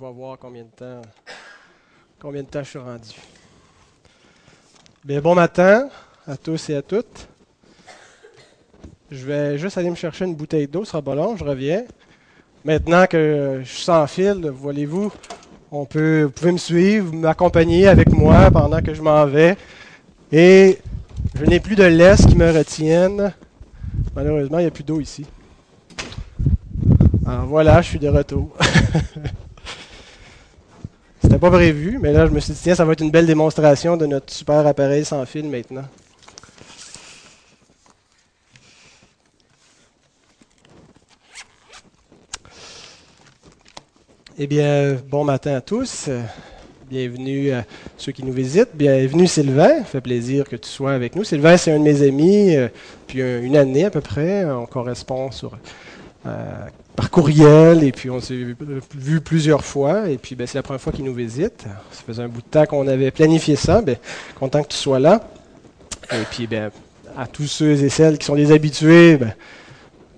On va voir combien de temps, combien de temps je suis rendu. Bon matin à tous et à toutes. Je vais juste aller me chercher une bouteille d'eau, ce sera pas long, je reviens. Maintenant que je suis sans fil, voyez-vous, on peut, vous pouvez me suivre, m'accompagner avec moi pendant que je m'en vais. Et je n'ai plus de laisse qui me retienne. Malheureusement, il n'y a plus d'eau ici. Alors voilà, je suis de retour. Pas prévu, mais là, je me suis dit, tiens, ça va être une belle démonstration de notre super appareil sans fil maintenant. Eh bien, bon matin à tous. Bienvenue à ceux qui nous visitent. Bienvenue Sylvain. Ça fait plaisir que tu sois avec nous. Sylvain, c'est un de mes amis, euh, depuis une année à peu près. On correspond sur euh, par courriel, et puis on s'est vu, plusieurs fois, et puis ben, c'est la première fois qu'il nous visite. Ça faisait un bout de temps qu'on avait planifié ça, ben, content que tu sois là. Et puis ben, à tous ceux et celles qui sont des habitués, ben,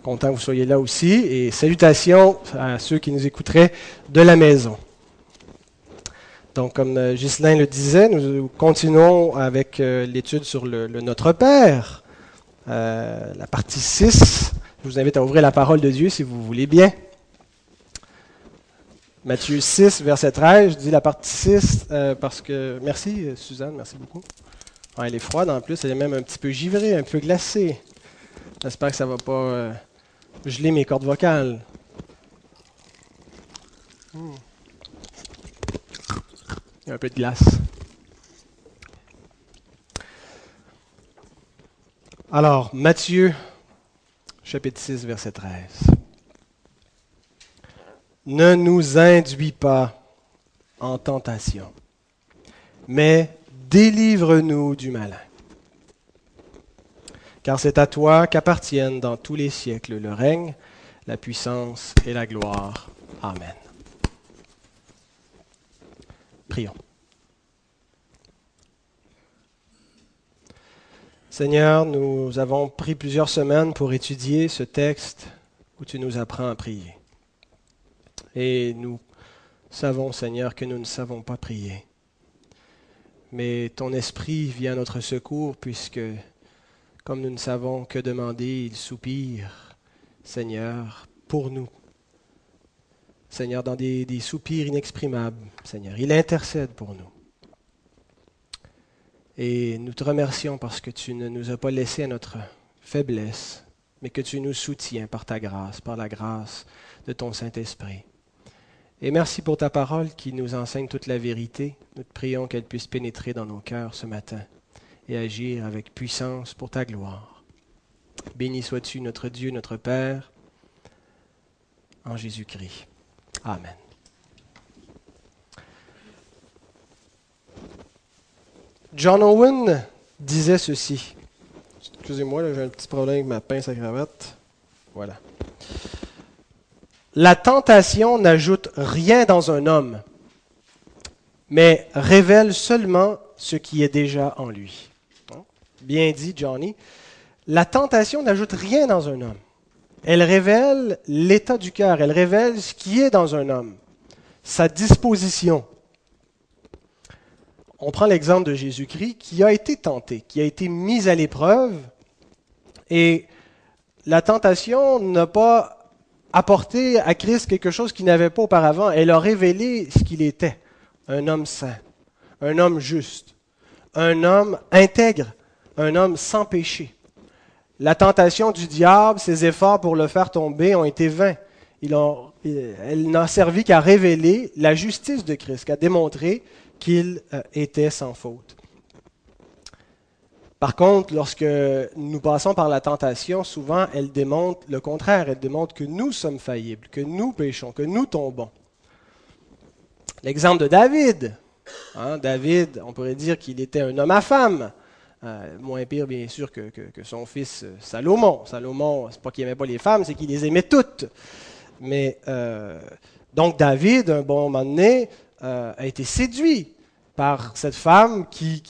content que vous soyez là aussi, et salutations à ceux qui nous écouteraient de la maison. Donc, comme euh, Ghislain le disait, nous continuons avec euh, l'étude sur le, Notre Père, euh, la partie 6. Je vous invite à ouvrir la parole de Dieu si vous voulez bien. Matthieu 6, verset 13, je dis la partie 6 euh, parce que... Merci Suzanne, merci beaucoup. elle est froide en plus, elle est même un petit peu givrée, un peu glacée. J'espère que ça ne va pas euh, geler mes cordes vocales. Il y a un peu de glace. Alors, Matthieu chapitre 6, verset 13. Ne nous induis pas en tentation, mais délivre-nous du malin. Car c'est à toi qu'appartiennent dans tous les siècles le règne, la puissance et la gloire. Amen. Prions. Seigneur, nous avons pris plusieurs semaines pour étudier ce texte où tu nous apprends à prier. Et nous savons, Seigneur, que nous ne savons pas prier. Mais ton esprit vient à notre secours puisque, comme nous ne savons que demander, il soupire, Seigneur, pour nous. Seigneur, dans des, des soupirs inexprimables, Seigneur. Il intercède pour nous. Et nous te remercions parce que tu ne nous as pas laissé à notre faiblesse, mais que tu nous soutiens par ta grâce, par la grâce de ton Saint-Esprit. Et merci pour ta parole qui nous enseigne toute la vérité. Nous te prions qu'elle puisse pénétrer dans nos cœurs ce matin et agir avec puissance pour ta gloire. Béni sois-tu notre Dieu, notre Père, en Jésus-Christ. Amen. John Owen disait ceci. Excusez-moi, j'ai un petit problème avec ma pince à cravate. Voilà. La tentation n'ajoute rien dans un homme, mais révèle seulement ce qui est déjà en lui. Bien dit, Johnny. La tentation n'ajoute rien dans un homme. Elle révèle l'état du cœur, elle révèle ce qui est dans un homme, sa disposition, on prend l'exemple de Jésus-Christ qui a été tenté, qui a été mis à l'épreuve, et la tentation n'a pas apporté à Christ quelque chose qu'il n'avait pas auparavant, elle a révélé ce qu'il était, un homme saint, un homme juste, un homme intègre, un homme sans péché. La tentation du diable, ses efforts pour le faire tomber ont été vains. elle n'a servi qu'à révéler la justice de Christ, qu'à démontrer qu'il euh, était sans faute. Par contre, lorsque nous passons par la tentation, souvent elle démontre le contraire, elle démontre que nous sommes faillibles, que nous péchons, que nous tombons. L'exemple de David. Hein, David, on pourrait dire qu'il était un homme à femme. Euh, moins pire, bien sûr, que, son fils euh, Salomon. Salomon, c'est pas qu'il n'aimait pas les femmes, c'est qu'il les aimait toutes. Mais donc David, un bon moment donné, euh, a été séduit par cette femme qui,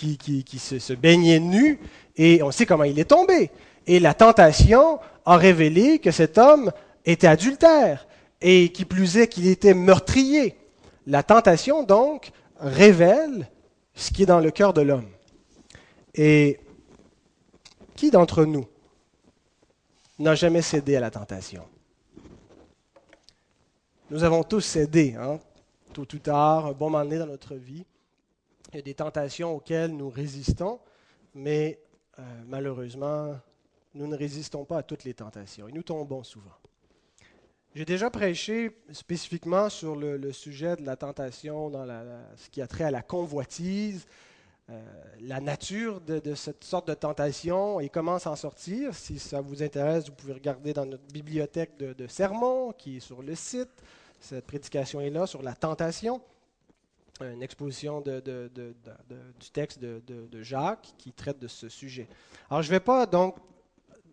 se, se, baignait nue, et on sait comment il est tombé. Et la tentation a révélé que cet homme était adultère, et qui plus est qu'il était meurtrier. La tentation, donc, révèle ce qui est dans le cœur de l'homme. Et qui d'entre nous n'a jamais cédé à la tentation? Nous avons tous cédé, hein, tôt ou tard, un bon moment donné dans notre vie. Il y a des tentations auxquelles nous résistons, mais euh, malheureusement, nous ne résistons pas à toutes les tentations et nous tombons souvent. J'ai déjà prêché spécifiquement sur le, sujet de la tentation dans ce qui a trait à la convoitise, euh, la nature de, cette sorte de tentation et comment s'en sortir. Si ça vous intéresse, vous pouvez regarder dans notre bibliothèque de, sermons qui est sur le site. Cette prédication est là sur la tentation, une exposition du texte de, Jacques qui traite de ce sujet. Alors je ne vais pas donc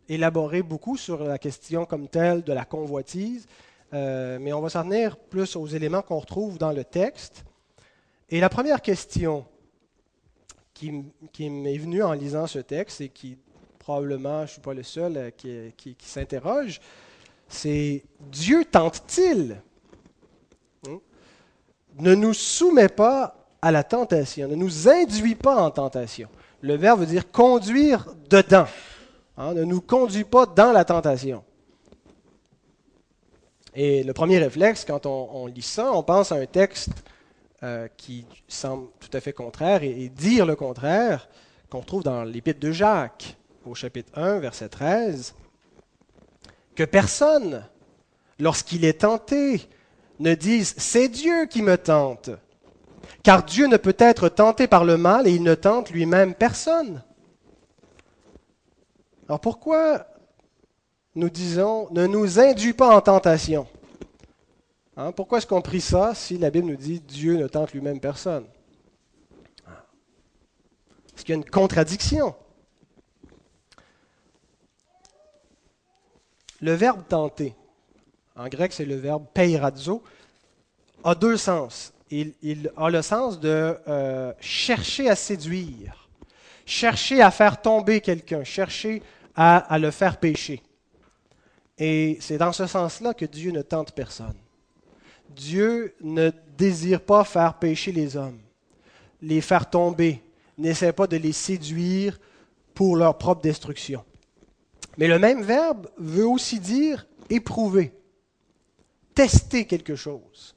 élaborer beaucoup sur la question comme telle de la convoitise, euh, mais on va s'en tenir plus aux éléments qu'on retrouve dans le texte. Et la première question qui, m'est venue en lisant ce texte et qui probablement, je ne suis pas le seul euh, qui, s'interroge, c'est Dieu tente-t-il? Ne nous soumet pas à la tentation, ne nous induit pas en tentation. Le verbe veut dire conduire dedans. Hein, ne nous conduit pas dans la tentation. Et le premier réflexe, quand on, lit ça, on pense à un texte euh, qui semble tout à fait contraire et, dire le contraire, qu'on trouve dans l'Épître de Jacques, au chapitre 1, verset 13, que personne, lorsqu'il est tenté, ne dise C'est Dieu qui me tente, car Dieu ne peut être tenté par le mal et il ne tente lui-même personne. Alors pourquoi nous disons ne nous induis pas en tentation? Hein, Pourquoi est-ce qu'on prie ça si la Bible nous dit Dieu ne tente lui-même personne? Est-ce qu'il y a une contradiction? Le verbe tenter, en grec c'est le verbe peirazo, a deux sens. Il, a le sens de euh, chercher à séduire chercher à faire tomber quelqu'un, chercher à, le faire pécher. Et c'est dans ce sens-là que Dieu ne tente personne. Dieu ne désire pas faire pécher les hommes, les faire tomber, n'essaie pas de les séduire pour leur propre destruction. Mais le même verbe veut aussi dire éprouver, tester quelque chose,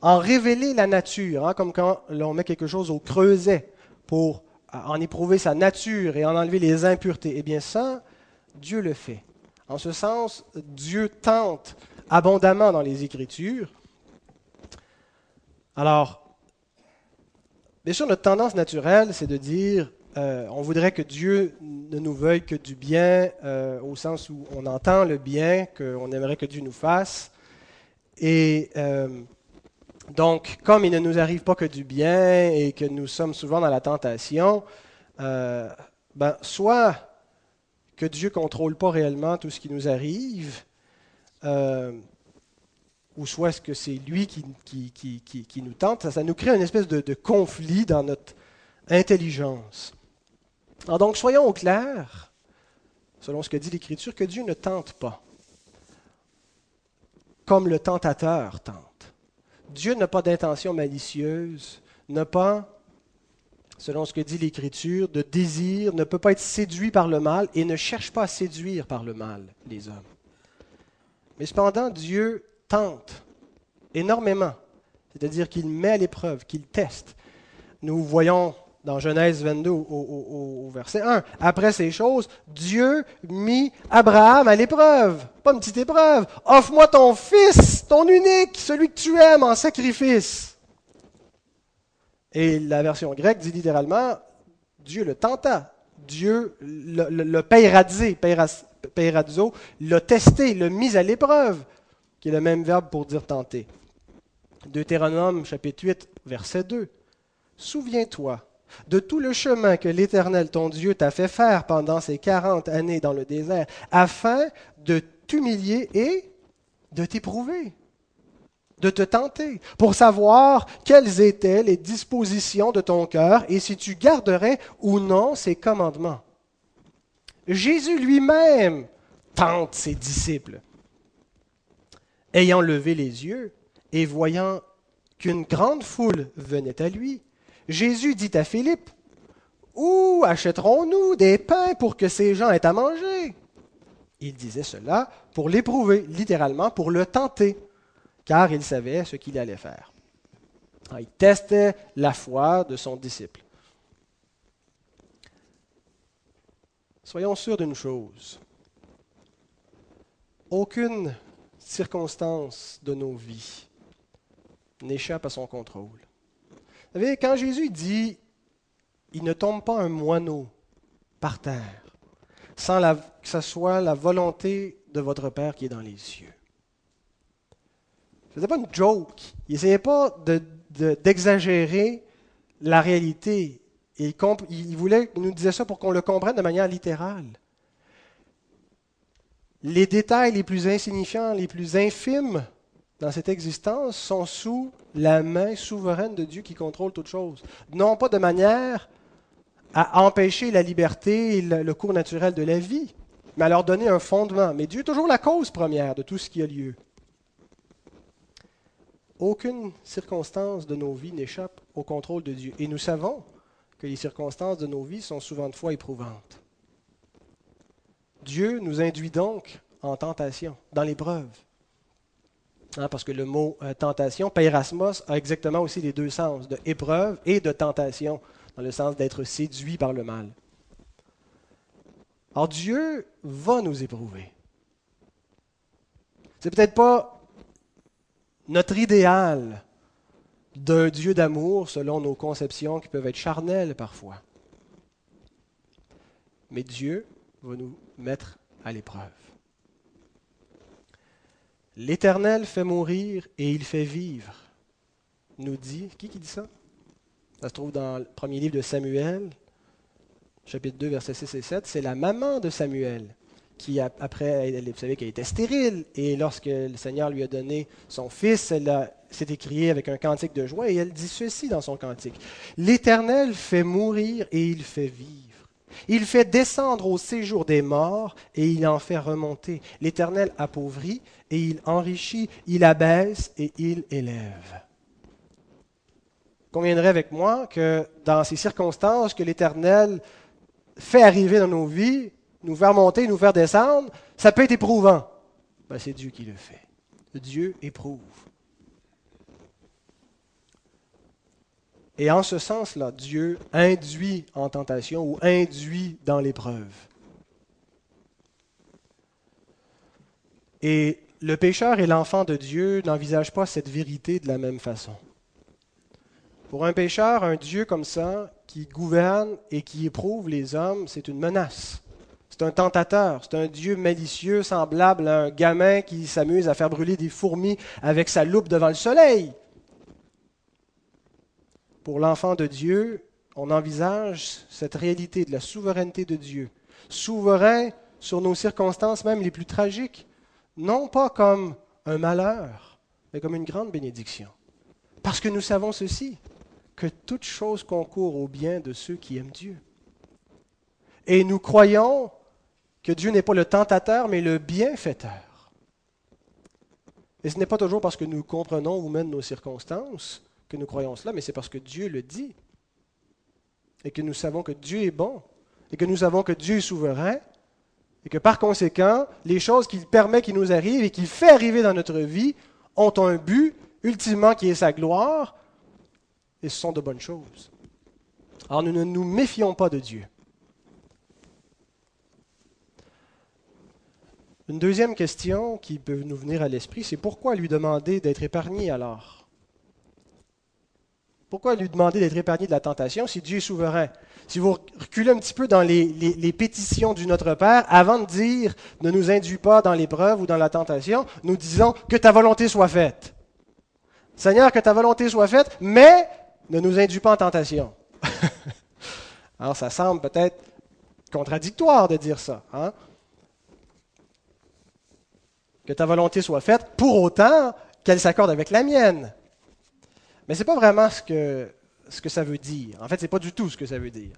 en révéler la nature, hein, comme quand l'on met quelque chose au creuset pour en éprouver sa nature et en enlever les impuretés. Eh bien ça, Dieu le fait. En ce sens, Dieu tente abondamment dans les Écritures. Alors, bien sûr, notre tendance naturelle, c'est de dire, euh, on voudrait que Dieu ne nous veuille que du bien, euh, au sens où on entend le bien, qu'on aimerait que Dieu nous fasse. Et euh, donc, comme il ne nous arrive pas que du bien et que nous sommes souvent dans la tentation, euh, ben, soit que Dieu ne contrôle pas réellement tout ce qui nous arrive, euh, ou soit est-ce que c'est lui qui, qui, nous tente, ça, nous crée une espèce de, conflit dans notre intelligence. Alors donc, soyons au clair, selon ce que dit l'Écriture, que Dieu ne tente pas, comme le tentateur tente. Dieu n'a pas d'intention malicieuse, n'a pas, selon ce que dit l'Écriture, de désir, ne peut pas être séduit par le mal et ne cherche pas à séduire par le mal les hommes. Mais cependant, Dieu tente énormément, c'est-à-dire qu'il met à l'épreuve, qu'il teste. Nous voyons dans Genèse 22 au, verset 1. Après ces choses, Dieu mit Abraham à l'épreuve. Pas une petite épreuve. Offre-moi ton fils, ton unique, celui que tu aimes en sacrifice. Et la version grecque dit littéralement, Dieu le tenta. Dieu le, le, le l'a testé, l'a mis à l'épreuve, qui est le même verbe pour dire tenter. Deutéronome chapitre 8, verset 2. Souviens-toi de tout le chemin que l'Éternel ton Dieu t'a fait faire pendant ces quarante années dans le désert, afin de t'humilier et de t'éprouver, de te tenter, pour savoir quelles étaient les dispositions de ton cœur et si tu garderais ou non ses commandements. Jésus lui-même tente ses disciples. Ayant levé les yeux et voyant qu'une grande foule venait à lui, Jésus dit à Philippe, Où achèterons-nous des pains pour que ces gens aient à manger? Il disait cela pour l'éprouver, littéralement pour le tenter, car il savait ce qu'il allait faire. Il testait la foi de son disciple. Soyons sûrs d'une chose. Aucune circonstance de nos vies n'échappe à son contrôle. Vous savez, quand Jésus dit il ne tombe pas un moineau par terre sans que ce soit la volonté de votre Père qui est dans les cieux. Ce n'était pas une joke. Il n'essayait pas d'exagérer la réalité. Il, il, voulait, il nous disait ça pour qu'on le comprenne de manière littérale. Les détails les plus insignifiants, les plus infimes dans cette existence sont sous la main souveraine de Dieu qui contrôle toutes choses. Non pas de manière à empêcher la liberté et le cours naturel de la vie, mais à leur donner un fondement. Mais Dieu est toujours la cause première de tout ce qui a lieu. Aucune circonstance de nos vies n'échappe au contrôle de Dieu. Et nous savons que les circonstances de nos vies sont souvent de fois éprouvantes. Dieu nous induit donc en tentation, dans l'épreuve. Hein, parce que le mot euh, tentation, peirasmos, a exactement aussi les deux sens, de épreuve et de tentation, dans le sens d'être séduit par le mal. Alors Dieu va nous éprouver. C'est peut-être pas notre idéal d'un Dieu d'amour selon nos conceptions qui peuvent être charnelles parfois. Mais Dieu va nous mettre à l'épreuve. L'Éternel fait mourir et il fait vivre, nous dit, qui qui dit ça? Ça se trouve dans le premier livre de Samuel, chapitre 2, versets 6 et 7. C'est la maman de Samuel qui, après, vous savez qu'elle était stérile, et lorsque le Seigneur lui a donné son fils, elle s'est écriée avec un cantique de joie, et elle dit ceci dans son cantique. L'Éternel fait mourir et il fait vivre. Il fait descendre au séjour des morts et il en fait remonter. L'Éternel appauvrit et il enrichit, il abaisse et il élève. Conviendrait avec moi que dans ces circonstances que l'Éternel fait arriver dans nos vies, nous faire monter, nous faire descendre, ça peut être éprouvant. Ben, c'est Dieu qui le fait. Dieu éprouve. Et en ce sens-là, Dieu induit en tentation ou induit dans l'épreuve. Et le pécheur et l'enfant de Dieu n'envisagent pas cette vérité de la même façon. Pour un pécheur, un Dieu comme ça, qui gouverne et qui éprouve les hommes, c'est une menace. C'est un tentateur, c'est un Dieu malicieux, semblable à un gamin qui s'amuse à faire brûler des fourmis avec sa loupe devant le soleil. Pour l'enfant de Dieu, on envisage cette réalité de la souveraineté de Dieu, souverain sur nos circonstances même les plus tragiques, non pas comme un malheur, mais comme une grande bénédiction. Parce que nous savons ceci, que toute chose concourt au bien de ceux qui aiment Dieu. Et nous croyons que Dieu n'est pas le tentateur, mais le bienfaiteur. Et ce n'est pas toujours parce que nous comprenons ou même nos circonstances, que nous croyons cela, mais c'est parce que Dieu le dit. Et que nous savons que Dieu est bon. Et que nous savons que Dieu est souverain. Et que par conséquent, les choses qu'il permet qu'il nous arrivent et qu'il fait arriver dans notre vie ont un but, ultimement, qui est sa gloire. Et ce sont de bonnes choses. Alors nous ne nous méfions pas de Dieu. Une deuxième question qui peut nous venir à l'esprit, c'est pourquoi lui demander d'être épargné alors? Pourquoi lui demander d'être épargné de la tentation si Dieu est souverain? Si vous reculez un petit peu dans les, pétitions du Notre Père, avant de dire ne nous induis pas dans l'épreuve ou dans la tentation, nous disons que ta volonté soit faite. Seigneur, que ta volonté soit faite, mais ne nous induis pas en tentation. Alors ça semble peut-être contradictoire de dire ça. Hein? Que ta volonté soit faite, pour autant qu'elle s'accorde avec la mienne. Mais ce n'est pas vraiment ce que, ce que ça veut dire. En fait, ce n'est pas du tout ce que ça veut dire.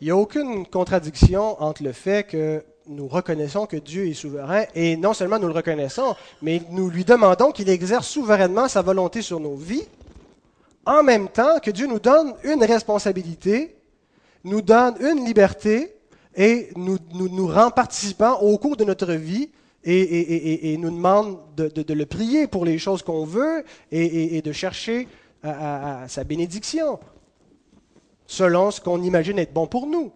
Il n'y a aucune contradiction entre le fait que nous reconnaissons que Dieu est souverain, et non seulement nous le reconnaissons, mais nous lui demandons qu'il exerce souverainement sa volonté sur nos vies, en même temps que Dieu nous donne une responsabilité, nous donne une liberté, et nous, nous, rend participants au cours de notre vie, et, nous demande de, le prier pour les choses qu'on veut, et, de chercher sa bénédiction, selon ce qu'on imagine être bon pour nous.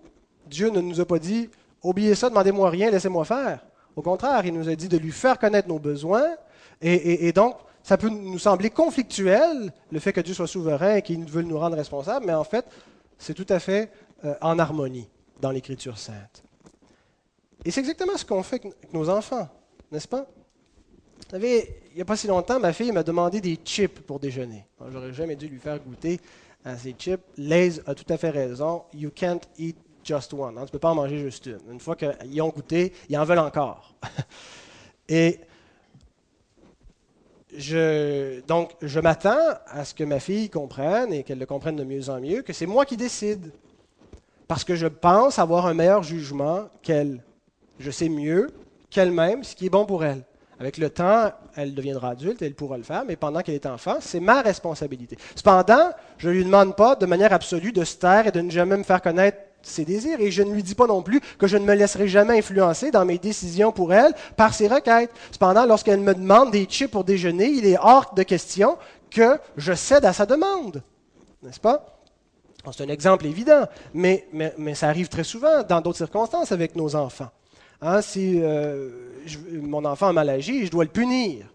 Dieu ne nous a pas dit oubliez ça, demandez-moi rien, laissez-moi faire. Au contraire, il nous a dit de lui faire connaître nos besoins. Et, donc, ça peut nous sembler conflictuel, le fait que Dieu soit souverain et qu'il veut nous rendre responsables, mais en fait, c'est tout à fait euh, en harmonie dans l'Écriture sainte. Et c'est exactement ce qu'on fait avec nos enfants, n'est-ce pas? Vous savez, il n'y a pas si longtemps, ma fille m'a demandé des chips pour déjeuner. J'aurais jamais dû lui faire goûter à ces chips. Lays a tout à fait raison. You can't eat just one. Hein. Tu ne peux pas en manger juste une. Une fois qu'ils ont goûté, ils en veulent encore. Et donc, je m'attends à ce que ma fille comprenne et qu'elle le comprenne de mieux en mieux, que c'est moi qui décide. Parce que je pense avoir un meilleur jugement qu'elle. Je sais mieux qu'elle-même ce qui est bon pour elle. Avec le temps, elle deviendra adulte, elle pourra le faire, mais pendant qu'elle est enfant, c'est ma responsabilité. Cependant, je ne lui demande pas de manière absolue de se taire et de ne jamais me faire connaître ses désirs. Et je ne lui dis pas non plus que je ne me laisserai jamais influencer dans mes décisions pour elle par ses requêtes. Cependant, lorsqu'elle me demande des chips pour déjeuner, il est hors de question que je cède à sa demande. N'est-ce pas? C'est un exemple évident, mais, mais, ça arrive très souvent dans d'autres circonstances avec nos enfants. Hein, si euh, mon enfant a mal agi, je dois le punir.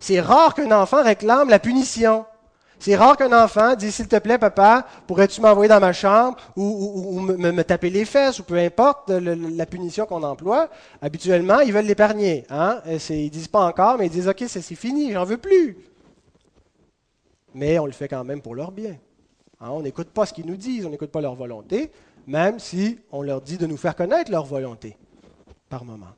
C'est rare qu'un enfant réclame la punition. C'est rare qu'un enfant dise S'il te plaît, papa, pourrais-tu m'envoyer dans ma chambre ou, me, taper les fesses ou peu importe la punition qu'on emploie? Habituellement, ils veulent l'épargner. Hein? Ils ne disent pas encore, mais ils disent Ok, c'est fini, j'en veux plus. Mais on le fait quand même pour leur bien. Hein? On n'écoute pas ce qu'ils nous disent, on n'écoute pas leur volonté, même si on leur dit de nous faire connaître leur volonté par moment.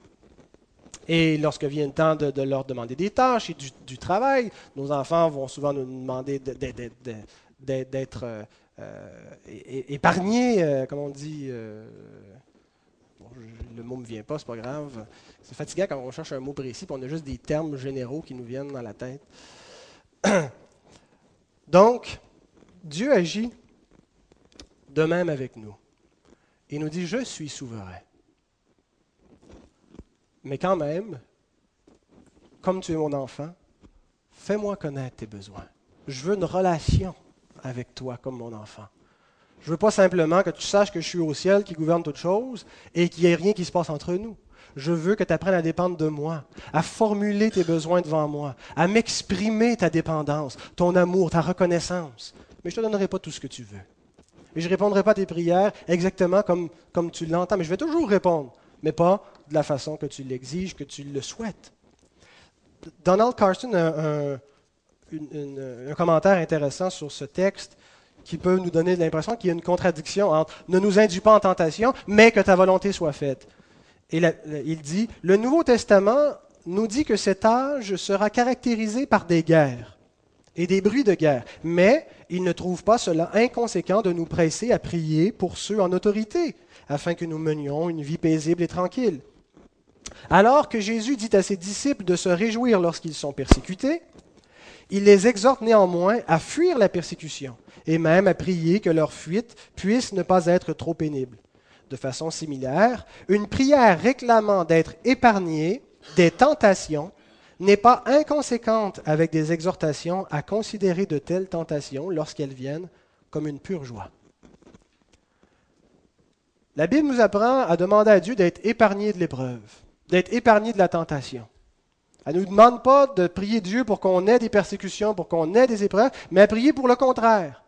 Et lorsque vient le temps de, leur demander des tâches et du, travail, nos enfants vont souvent nous demander d'être euh, euh, épargnés, euh, comme on dit. le mot ne me vient pas, c'est pas grave. C'est fatigant quand on cherche un mot précis, puis on a juste des termes généraux qui nous viennent dans la tête. Donc, Dieu agit de même avec nous. Il nous dit, je suis souverain. Mais quand même, comme tu es mon enfant, fais-moi connaître tes besoins. Je veux une relation avec toi comme mon enfant. Je ne veux pas simplement que tu saches que je suis au ciel qui gouverne toutes choses et qu'il n'y ait rien qui se passe entre nous. Je veux que tu apprennes à dépendre de moi, à formuler tes besoins devant moi, à m'exprimer ta dépendance, ton amour, ta reconnaissance. Mais je ne te donnerai pas tout ce que tu veux. Et je ne répondrai pas à tes prières exactement comme, comme tu l'entends, mais je vais toujours répondre, mais pas de la façon que tu l'exiges, que tu le souhaites. Donald Carson a un, commentaire intéressant sur ce texte qui peut nous donner l'impression qu'il y a une contradiction entre ne nous induis pas en tentation, mais que ta volonté soit faite. Il dit, le Nouveau Testament nous dit que cet âge sera caractérisé par des guerres et des bruits de guerre, mais il ne trouve pas cela inconséquent de nous presser à prier pour ceux en autorité, afin que nous menions une vie paisible et tranquille. Alors que Jésus dit à ses disciples de se réjouir lorsqu'ils sont persécutés, il les exhorte néanmoins à fuir la persécution et même à prier que leur fuite puisse ne pas être trop pénible. De façon similaire, une prière réclamant d'être épargnée des tentations n'est pas inconséquente avec des exhortations à considérer de telles tentations, lorsqu'elles viennent, comme une pure joie. La Bible nous apprend à demander à Dieu d'être épargné de l'épreuve d'être épargné de la tentation. Elle ne nous demande pas de prier Dieu pour qu'on ait des persécutions, pour qu'on ait des épreuves, mais à prier pour le contraire.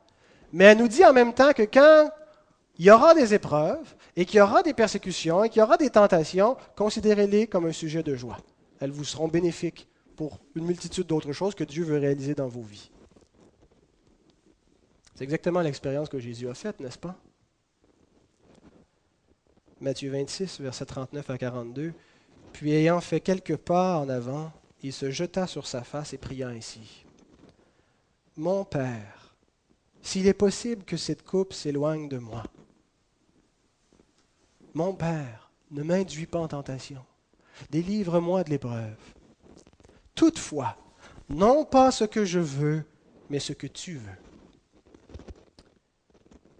Mais elle nous dit en même temps que quand il y aura des épreuves et qu'il y aura des persécutions et qu'il y aura des tentations, considérez-les comme un sujet de joie. Elles vous seront bénéfiques pour une multitude d'autres choses que Dieu veut réaliser dans vos vies. C'est exactement l'expérience que Jésus a faite, n'est-ce pas? Matthieu 26, versets 39 à 42. Puis ayant fait quelques pas en avant, il se jeta sur sa face et pria ainsi. Mon Père, s'il est possible que cette coupe s'éloigne de moi. Mon Père, ne m'induis pas en tentation. Délivre-moi de l'épreuve. Toutefois, non pas ce que je veux, mais ce que tu veux.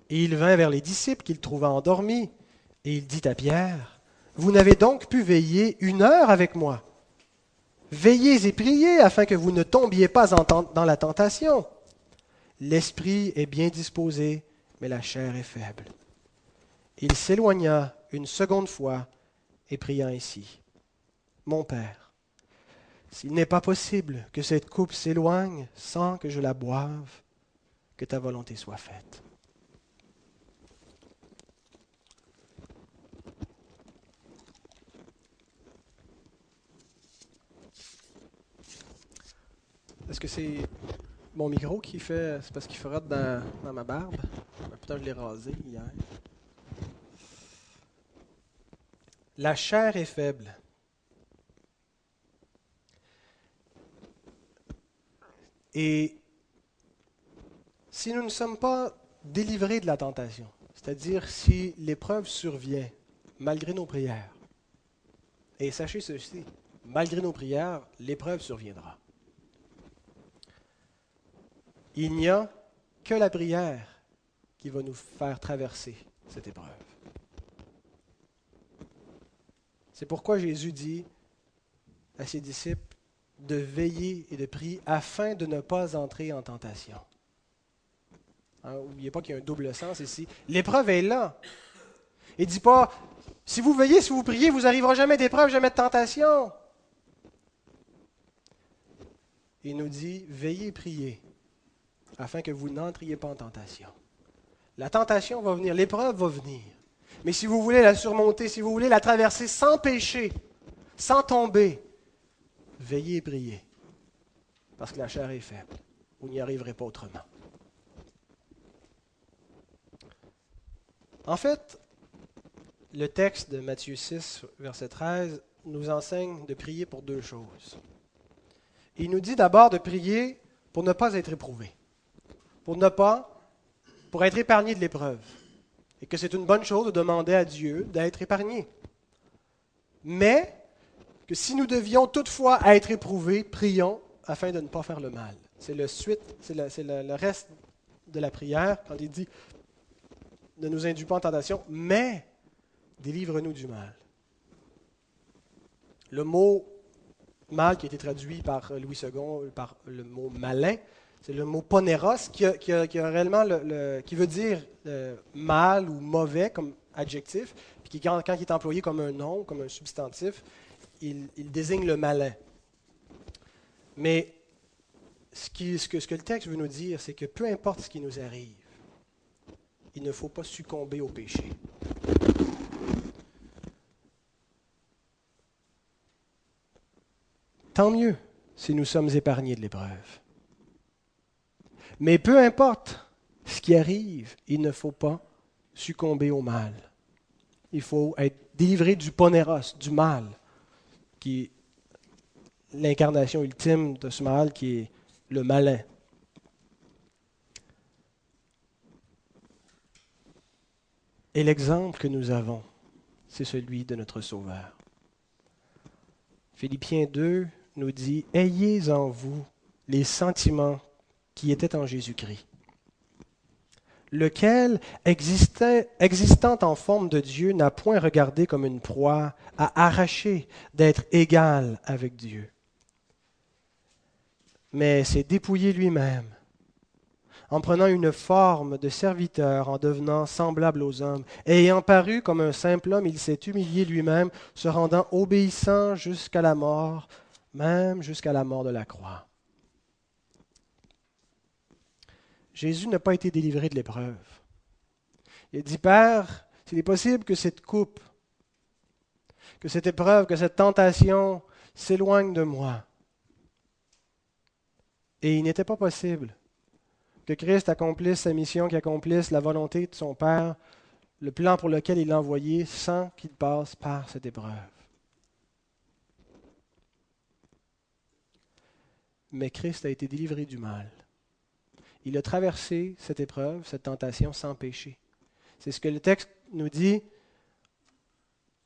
Et il vint vers les disciples qu'il trouva endormis, et il dit à Pierre, Vous n'avez donc pu veiller une heure avec moi. Veillez et priez afin que vous ne tombiez pas dans la tentation. L'esprit est bien disposé, mais la chair est faible. Il s'éloigna une seconde fois et pria ainsi. Mon Père, s'il n'est pas possible que cette coupe s'éloigne sans que je la boive, que ta volonté soit faite. Est-ce que c'est mon micro qui fait. C'est parce qu'il frotte dans, dans ma barbe? Putain, je l'ai rasé hier. La chair est faible. Et si nous ne sommes pas délivrés de la tentation, c'est-à-dire si l'épreuve survient malgré nos prières, et sachez ceci, malgré nos prières, l'épreuve surviendra. Il n'y a que la prière qui va nous faire traverser cette épreuve. C'est pourquoi Jésus dit à ses disciples de veiller et de prier afin de ne pas entrer en tentation. N'oubliez hein, pas qu'il y a un double sens ici. L'épreuve est là. Il ne dit pas, si vous veillez, si vous priez, vous n'arriverez jamais d'épreuve, jamais de tentation. Il nous dit, veillez et priez afin que vous n'entriez pas en tentation. La tentation va venir, l'épreuve va venir. Mais si vous voulez la surmonter, si vous voulez la traverser sans péché, sans tomber, veillez et priez. Parce que la chair est faible. Vous n'y arriverez pas autrement. En fait, le texte de Matthieu 6, verset 13, nous enseigne de prier pour deux choses. Il nous dit d'abord de prier pour ne pas être éprouvé pour ne pas, pour être épargné de l'épreuve. Et que c'est une bonne chose de demander à Dieu d'être épargné. Mais que si nous devions toutefois être éprouvés, prions afin de ne pas faire le mal. C'est le suite, c'est le, reste de la prière quand il dit ne nous induis pas en tentation, mais délivre-nous du mal. Le mot mal qui a été traduit par Louis II par le mot malin, c'est le mot poneros qui, réellement qui veut dire euh, mal ou mauvais comme adjectif, puis qui, quand, il est employé comme un nom, comme un substantif, il, désigne le malin. Mais ce que le texte veut nous dire, c'est que peu importe ce qui nous arrive, il ne faut pas succomber au péché. Tant mieux si nous sommes épargnés de l'épreuve. Mais peu importe ce qui arrive, il ne faut pas succomber au mal. Il faut être délivré du poneros, du mal, qui est l'incarnation ultime de ce mal qui est le malin. Et l'exemple que nous avons, c'est celui de notre Sauveur. Philippiens 2 nous dit, Ayez en vous les sentiments qui était en Jésus-Christ, lequel, existant en forme de Dieu, n'a point regardé comme une proie à arracher d'être égal avec Dieu, mais s'est dépouillé lui-même en prenant une forme de serviteur, en devenant semblable aux hommes. Et ayant paru comme un simple homme, il s'est humilié lui-même, se rendant obéissant jusqu'à la mort, même jusqu'à la mort de la croix. Jésus n'a pas été délivré de l'épreuve. Il a dit, Père, s'il est possible que cette coupe, que cette épreuve, que cette tentation s'éloigne de moi. Et il n'était pas possible que Christ accomplisse sa mission, qu'il accomplisse la volonté de son Père, le plan pour lequel il l'a envoyé, sans qu'il passe par cette épreuve. Mais Christ a été délivré du mal il a traversé cette épreuve, cette tentation sans péché. C'est ce que le texte nous dit.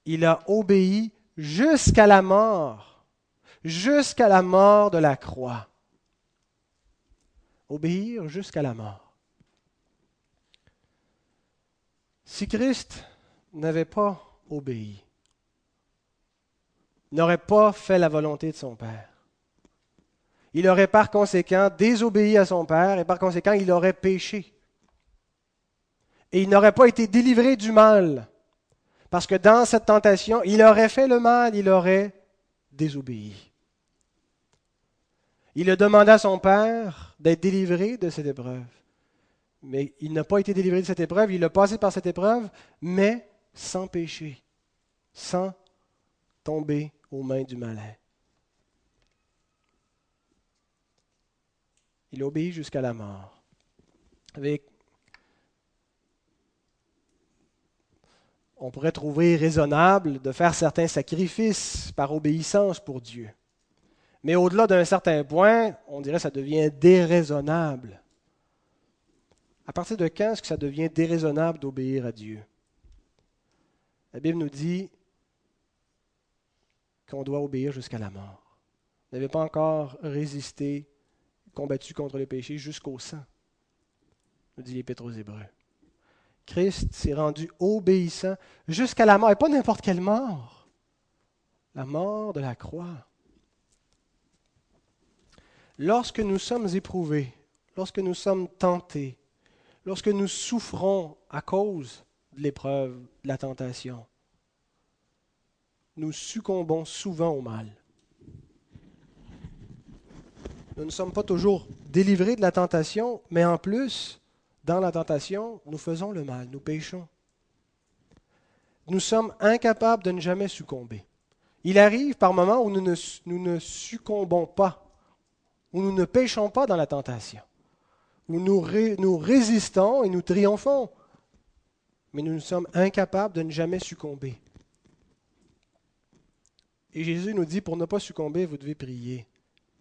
il a obéi jusqu'à la mort, jusqu'à la mort de la croix. Obéir jusqu'à la mort. Si Christ n'avait pas obéi, n'aurait pas fait la volonté de son Père, il aurait par conséquent désobéi à son Père et par conséquent il aurait péché. Et il n'aurait pas été délivré du mal. Parce que dans cette tentation, il aurait fait le mal, il aurait désobéi. Il a demandé à son Père d'être délivré de cette épreuve. Mais il n'a pas été délivré de cette épreuve, il a passé par cette épreuve, mais sans péché, sans tomber aux mains du malin. Il obéit jusqu'à la mort. On pourrait trouver raisonnable de faire certains sacrifices par obéissance pour Dieu. Mais au-delà d'un certain point, on dirait que ça devient déraisonnable. À partir de quand est-ce que ça devient déraisonnable d'obéir à Dieu? La Bible nous dit qu'on doit obéir jusqu'à la mort. Vous n'avez pas encore résisté combattu contre le péché jusqu'au sang, nous dit l'Épître aux Hébreux. Christ s'est rendu obéissant jusqu'à la mort, et pas n'importe quelle mort, la mort de la croix. Lorsque nous sommes éprouvés, lorsque nous sommes tentés, lorsque nous souffrons à cause de l'épreuve, de la tentation, nous succombons souvent au mal. Nous ne sommes pas toujours délivrés de la tentation, mais en plus, dans la tentation, nous faisons le mal, nous péchons. Nous sommes incapables de ne jamais succomber. Il arrive par moments où nous ne, succombons pas, où nous ne péchons pas dans la tentation, où nous résistons et nous triomphons, mais nous sommes incapables de ne jamais succomber. Et Jésus nous dit, pour ne pas succomber, vous devez prier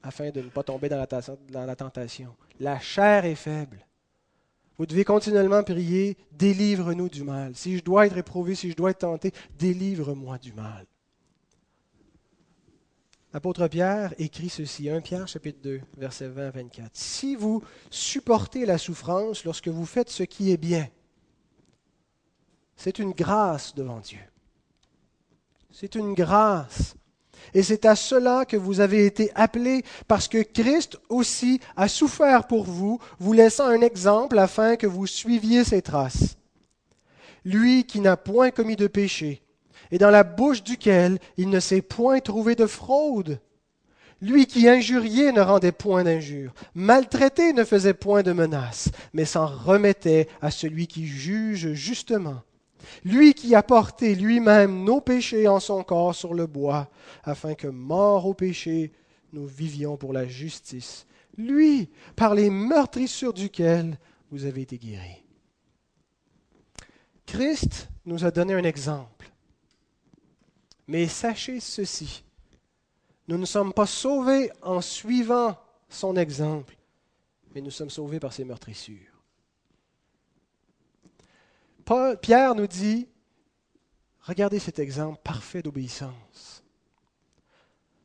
afin de ne pas tomber dans la, tentation. La chair est faible. Vous devez continuellement prier, délivre-nous du mal. Si je dois être éprouvé, si je dois être tenté, délivre-moi du mal. L'apôtre Pierre écrit ceci, 1 Pierre chapitre 2, versets 20 à 24. Si vous supportez la souffrance lorsque vous faites ce qui est bien, c'est une grâce devant Dieu. C'est une grâce et c'est à cela que vous avez été appelés, parce que Christ aussi a souffert pour vous, vous laissant un exemple afin que vous suiviez ses traces. Lui qui n'a point commis de péché, et dans la bouche duquel il ne s'est point trouvé de fraude. Lui qui injuriait ne rendait point d'injure, maltraité ne faisait point de menace, mais s'en remettait à celui qui juge justement lui qui a porté lui-même nos péchés en son corps sur le bois, afin que, mort au péché, nous vivions pour la justice. Lui, par les meurtrissures duquel vous avez été guéris. Christ nous a donné un exemple. Mais sachez ceci, nous ne sommes pas sauvés en suivant son exemple, mais nous sommes sauvés par ses meurtrissures. Pierre nous dit, regardez cet exemple parfait d'obéissance.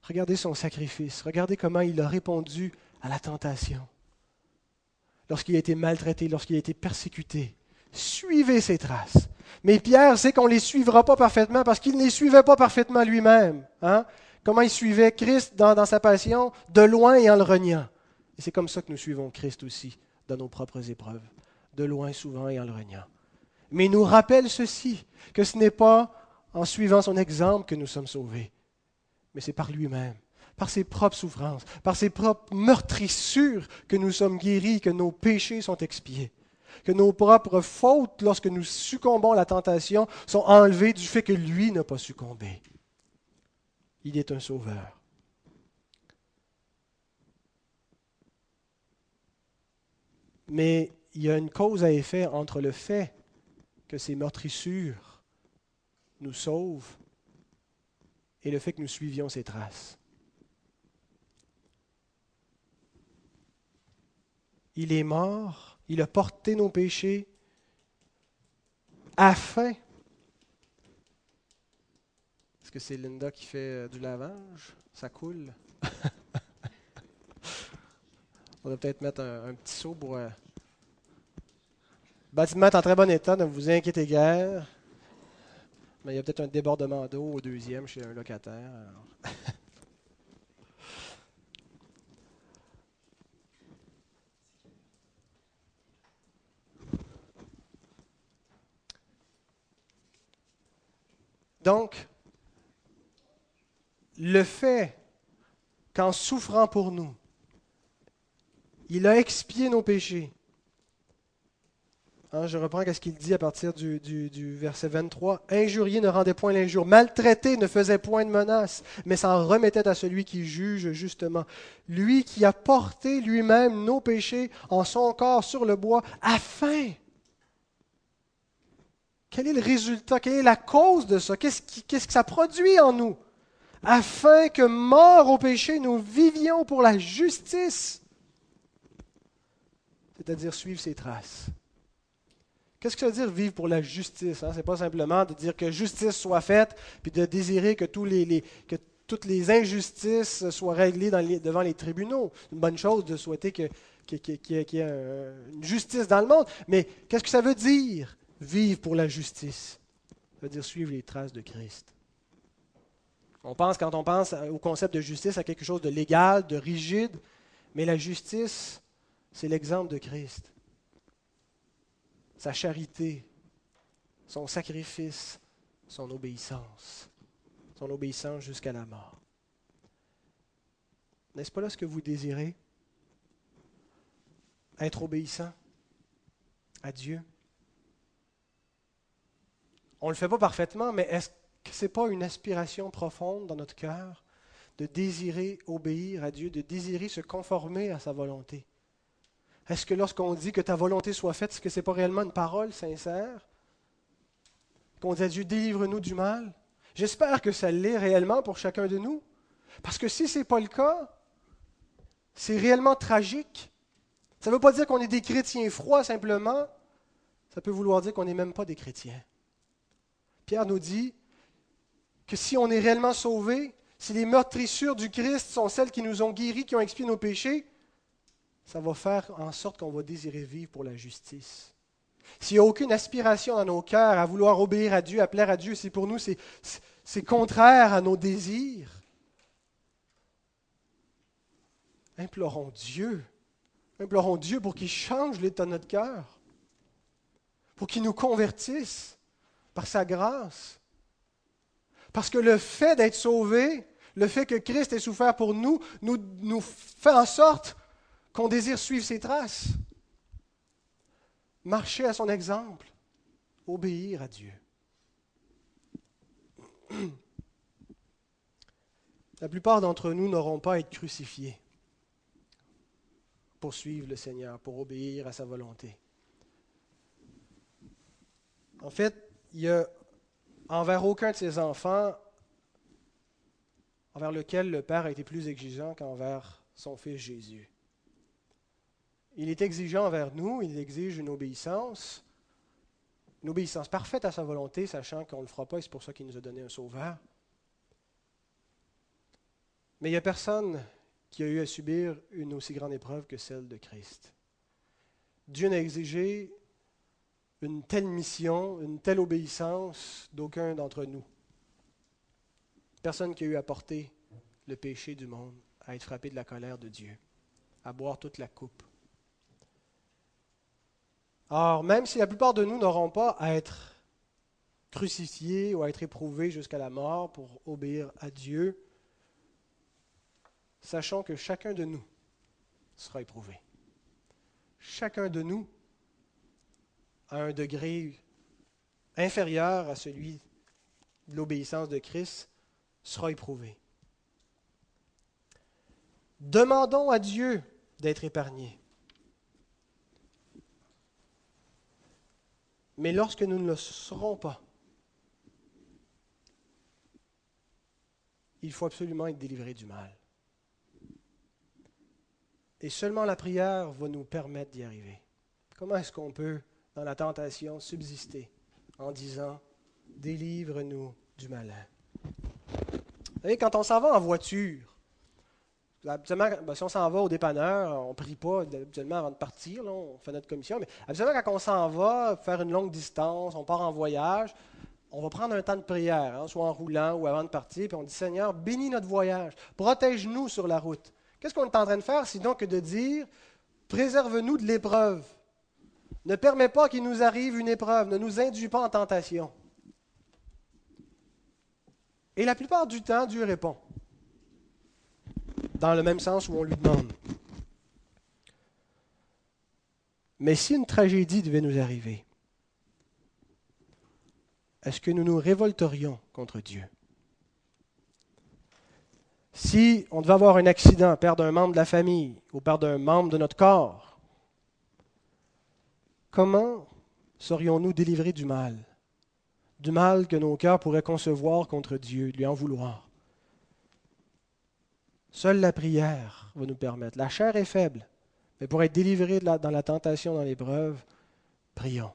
Regardez son sacrifice. Regardez comment il a répondu à la tentation. Lorsqu'il a été maltraité, lorsqu'il a été persécuté. Suivez ses traces. Mais Pierre sait qu'on ne les suivra pas parfaitement parce qu'il ne les suivait pas parfaitement lui-même. Hein? Comment il suivait Christ dans, dans, sa passion De loin et en le reniant. Et c'est comme ça que nous suivons Christ aussi dans nos propres épreuves. De loin souvent et en le reniant mais il nous rappelle ceci, que ce n'est pas en suivant son exemple que nous sommes sauvés, mais c'est par lui-même, par ses propres souffrances, par ses propres meurtrissures que nous sommes guéris, que nos péchés sont expiés, que nos propres fautes, lorsque nous succombons à la tentation, sont enlevées du fait que lui n'a pas succombé. Il est un sauveur. Mais il y a une cause à effet entre le fait que ces meurtrissures nous sauvent et le fait que nous suivions ses traces. Il est mort, il a porté nos péchés afin Est-ce que c'est Linda qui fait euh, du lavage? Ça coule? On va peut-être mettre un, petit saut pour... Bâtiment est en très bon état, ne vous inquiétez guère. Mais il y a peut-être un débordement d'eau au deuxième chez un locataire. Donc, le fait qu'en souffrant pour nous, il a expié nos péchés. Hein, je reprends ce qu'il dit à partir du, verset 23. Injurier ne rendait point l'injure, maltraité ne faisait point de menace, mais s'en remettait à celui qui juge justement. Lui qui a porté lui-même nos péchés en son corps sur le bois, afin quel est le résultat? Quelle est la cause de ça? Qu'est-ce, que ça produit en nous? Afin que, mort au péché, nous vivions pour la justice. C'est-à-dire suivre ses traces. Qu'est-ce que ça veut dire vivre pour la justice? Hein? Ce n'est pas simplement de dire que justice soit faite, puis de désirer que, toutes les injustices soient réglées devant les tribunaux. C'est une bonne chose de souhaiter qu'il y ait une justice dans le monde. Mais qu'est-ce que ça veut dire? vivre pour la justice? Ça veut dire suivre les traces de Christ. On pense, quand on pense au concept de justice, à quelque chose de légal, de rigide, mais la justice, c'est l'exemple de Christ. Sa charité, son sacrifice, son obéissance, son obéissance jusqu'à la mort. N'est-ce pas là ce que vous désirez? Être obéissant à Dieu? On ne le fait pas parfaitement, mais est-ce que ce n'est pas une aspiration profonde dans notre cœur de désirer obéir à Dieu, de désirer se conformer à sa volonté? Est-ce que lorsqu'on dit que ta volonté soit faite, est-ce que ce n'est pas réellement une parole sincère? Qu'on dit à Dieu, délivre-nous du mal? J'espère que ça l'est réellement pour chacun de nous. Parce que si ce n'est pas le cas, c'est réellement tragique. Ça ne veut pas dire qu'on est des chrétiens froids simplement. Ça peut vouloir dire qu'on n'est même pas des chrétiens. Pierre nous dit que si on est réellement sauvé, si les meurtrissures du Christ sont celles qui nous ont guéris, qui ont expié nos péchés, ça va faire en sorte qu'on va désirer vivre pour la justice. S'il n'y a aucune aspiration dans nos cœurs à vouloir obéir à Dieu, à plaire à Dieu, c'est pour nous, c'est contraire à nos désirs. Implorons Dieu. Implorons Dieu pour qu'il change l'état de notre cœur, pour qu'il nous convertisse, par sa grâce. Parce que le fait d'être sauvé, le fait que Christ ait souffert pour nous, nous, nous fait en sorte qu'on désire suivre ses traces, marcher à son exemple, obéir à Dieu. La plupart d'entre nous n'auront pas à être crucifiés pour suivre le Seigneur, pour obéir à sa volonté. En fait, il y a envers aucun de ses enfants envers lequel le Père a été plus exigeant qu'envers son Fils Jésus. Il est exigeant envers nous, il exige une obéissance, une obéissance parfaite à sa volonté, sachant qu'on ne le fera pas, et c'est pour ça qu'il nous a donné un sauveur. Mais il n'y a personne qui a eu à subir une aussi grande épreuve que celle de Christ. Dieu n'a exigé une telle mission, une telle obéissance d'aucun d'entre nous. Personne qui a eu à porter le péché du monde, à être frappé de la colère de Dieu, à boire toute la coupe. Or, même si la plupart de nous n'auront pas à être crucifiés ou à être éprouvés jusqu'à la mort pour obéir à Dieu, sachons que chacun de nous sera éprouvé. Chacun de nous à un degré inférieur à celui de l'obéissance de Christ sera éprouvé. Demandons à Dieu d'être épargnés. Mais lorsque nous ne le serons pas, il faut absolument être délivré du mal. Et seulement la prière va nous permettre d'y arriver. Comment est-ce qu'on peut dans la tentation subsister en disant, délivre-nous du malin. Vous savez, quand on s'en va en voiture, Habituellement, ben, si on s'en va au dépanneur, on ne prie pas habituellement avant de partir, on fait notre commission. Mais habituellement, quand on s'en va faire une longue distance, on part en voyage, on va prendre un temps de prière, hein, soit en roulant ou avant de partir, puis on dit Seigneur, bénis notre voyage, protège-nous sur la route. Qu'est-ce qu'on est en train de faire sinon que de dire Préserve-nous de l'épreuve. Ne permets pas qu'il nous arrive une épreuve, ne nous induis pas en tentation. Et la plupart du temps, Dieu répond dans le même sens où on lui demande. Mais si une tragédie devait nous arriver, est-ce que nous nous révolterions contre Dieu? Si on devait avoir un accident, perdre un membre de la famille ou perdre un membre de notre corps, comment serions-nous délivrés du mal? Du mal que nos cœurs pourraient concevoir contre Dieu, lui en vouloir Seule la prière va nous permettre. La chair est faible, mais pour être délivré dans la tentation, dans l'épreuve, prions.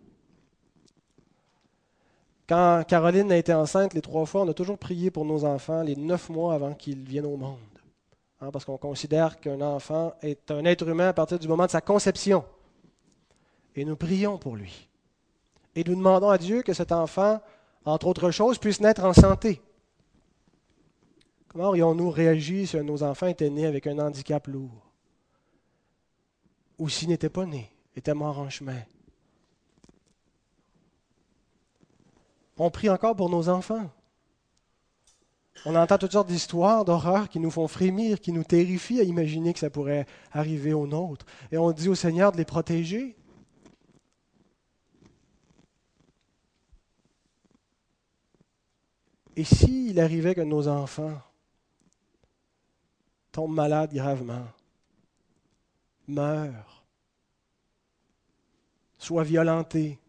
Quand Caroline a été enceinte les trois fois, on a toujours prié pour nos enfants les neuf mois avant qu'ils viennent au monde. Hein, parce qu'on considère qu'un enfant est un être humain à partir du moment de sa conception. Et nous prions pour lui. Et nous demandons à Dieu que cet enfant, entre autres choses, puisse naître en santé. Comment aurions-nous réagi si nos enfants étaient nés avec un handicap lourd Ou s'ils n'étaient pas nés, étaient morts en chemin On prie encore pour nos enfants. On entend toutes sortes d'histoires d'horreur qui nous font frémir, qui nous terrifient à imaginer que ça pourrait arriver aux nôtres. Et on dit au Seigneur de les protéger. Et s'il arrivait que nos enfants tombe malade gravement, meurt, soit violenté,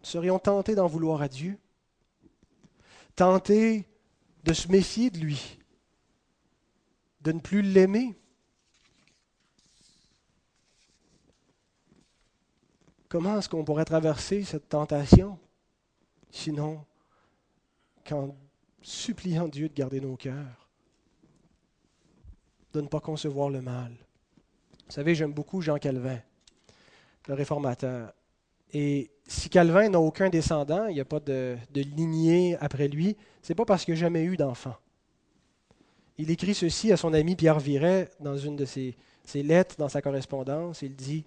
serions tentés d'en vouloir à Dieu, tentés de se méfier de lui, de ne plus l'aimer? Comment est-ce qu'on pourrait traverser cette tentation sinon quand suppliant Dieu de garder nos cœurs, de ne pas concevoir le mal. Vous savez, j'aime beaucoup Jean Calvin, le réformateur. Et si Calvin n'a aucun descendant, il n'y a pas de, lignée après lui, c'est pas parce qu'il n'a jamais eu d'enfant. Il écrit ceci à son ami Pierre Viret dans une de ses, ses lettres, dans sa correspondance. Il dit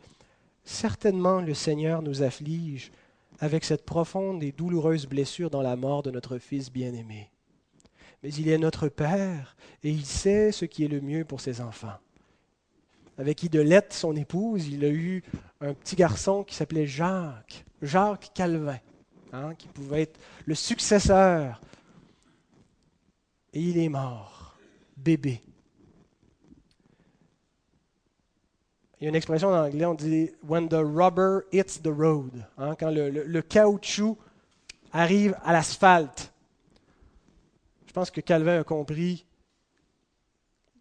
Certainement le Seigneur nous afflige avec cette profonde et douloureuse blessure dans la mort de notre Fils bien-aimé mais il est notre Père et il sait ce qui est le mieux pour ses enfants. Avec Idolette, son épouse, il a eu un petit garçon qui s'appelait Jacques, Jacques Calvin, hein, qui pouvait être le successeur. Et il est mort, bébé. Il y a une expression en anglais, on dit When the rubber hits the road, hein, quand le caoutchouc arrive à l'asphalte. Je pense que Calvin a compris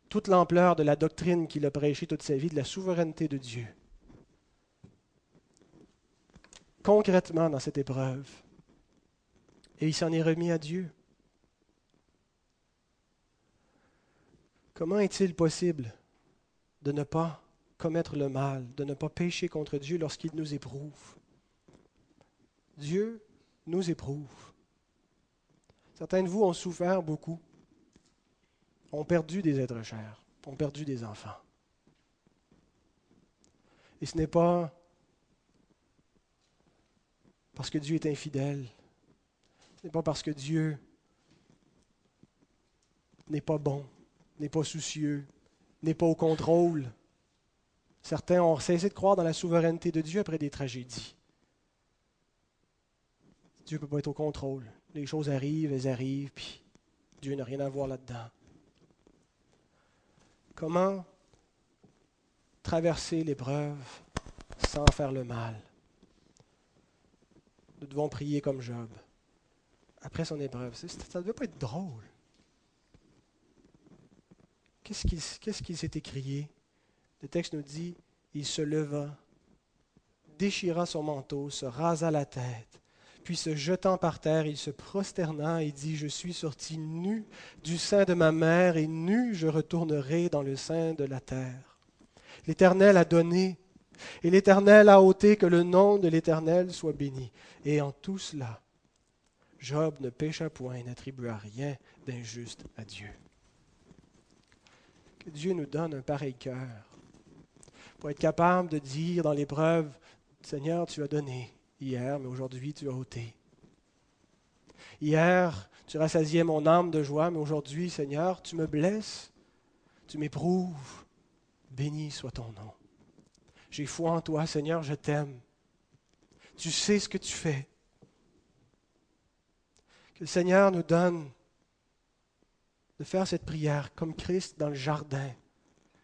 toute l'ampleur de la doctrine qu'il a prêchée toute sa vie, de la souveraineté de Dieu. Concrètement dans cette épreuve. Et il s'en est remis à Dieu. Comment est-il possible de ne pas commettre le mal, de ne pas pécher contre Dieu lorsqu'il nous éprouve? Dieu nous éprouve. Certains de vous ont souffert beaucoup, ont perdu des êtres chers, ont perdu des enfants. Et ce n'est pas parce que Dieu est infidèle, ce n'est pas parce que Dieu n'est pas bon, n'est pas soucieux, n'est pas au contrôle. Certains ont cessé de croire dans la souveraineté de Dieu après des tragédies. Dieu ne peut pas être au contrôle les choses arrivent, elles arrivent, puis Dieu n'a rien à voir là-dedans. Comment traverser l'épreuve sans faire le mal? Nous devons prier comme Job. Après son épreuve, ça ne devait pas être drôle. Qu'est-ce qu'il s'est écrié? Le texte nous dit, il se leva, déchira son manteau, se rasa la tête, Puis se jetant par terre, il se prosterna et dit, Je suis sorti nu du sein de ma mère, et nu je retournerai dans le sein de la terre. L'Éternel a donné, et l'Éternel a ôté, que le nom de l'Éternel soit béni. Et en tout cela, Job ne pécha point et n'attribua rien d'injuste à Dieu. Que Dieu nous donne un pareil cœur pour être capable de dire dans l'épreuve, Seigneur, tu as donné hier, mais aujourd'hui tu as ôté. Hier, tu rassasiais mon âme de joie, mais aujourd'hui, Seigneur, tu me blesses, tu m'éprouves. Béni soit ton nom. J'ai foi en toi, Seigneur, je t'aime. Tu sais ce que tu fais. Que le Seigneur nous donne de faire cette prière comme Christ dans le jardin.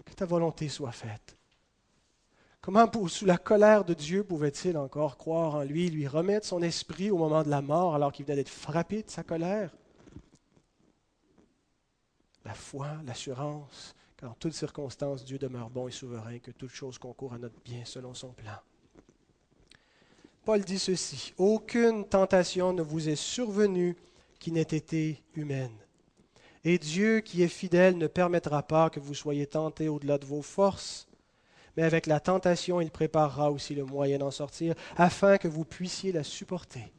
Que ta volonté soit faite. Comment, sous la colère de Dieu, pouvait-il encore croire en lui, lui remettre son esprit au moment de la mort alors qu'il venait d'être frappé de sa colère? La foi, l'assurance qu'en toutes circonstances, Dieu demeure bon et souverain, que toute chose concourt à notre bien selon son plan. Paul dit ceci, Aucune tentation ne vous est survenue qui n'ait été humaine. Et Dieu, qui est fidèle, ne permettra pas que vous soyez tentés au-delà de vos forces, mais avec la tentation, il préparera aussi le moyen d'en sortir, afin que vous puissiez la supporter.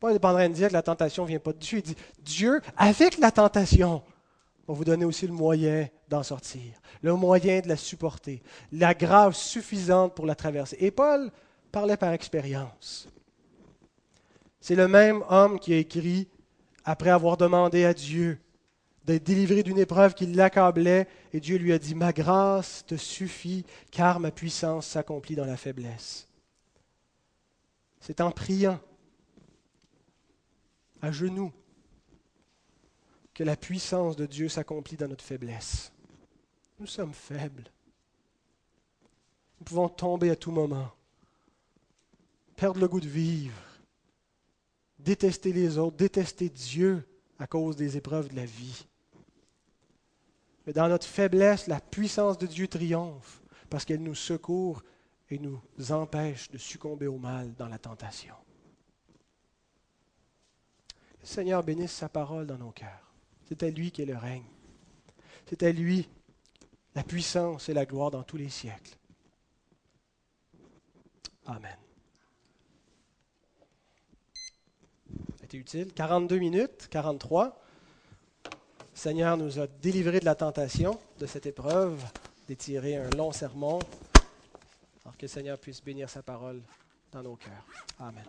Paul pas en train de dire que la tentation ne vient pas de Dieu. Il dit Dieu, avec la tentation, va vous donner aussi le moyen d'en sortir, le moyen de la supporter, la grâce suffisante pour la traverser. Et Paul parlait par expérience. C'est le même homme qui a écrit, après avoir demandé à Dieu d'être délivré d'une épreuve qui l'accablait, et Dieu lui a dit, Ma grâce te suffit, car ma puissance s'accomplit dans la faiblesse. C'est en priant, à genoux, que la puissance de Dieu s'accomplit dans notre faiblesse. Nous sommes faibles. Nous pouvons tomber à tout moment, perdre le goût de vivre, détester les autres, détester Dieu à cause des épreuves de la vie. Mais dans notre faiblesse, la puissance de Dieu triomphe parce qu'elle nous secourt et nous empêche de succomber au mal dans la tentation. Le Seigneur bénisse sa parole dans nos cœurs. C'est à lui qui est le règne. C'est à lui la puissance et la gloire dans tous les siècles. Amen. utile. 42 minutes, 43. Seigneur nous a délivrés de la tentation de cette épreuve, d'étirer un long sermon. Alors que le Seigneur puisse bénir sa parole dans nos cœurs. Amen.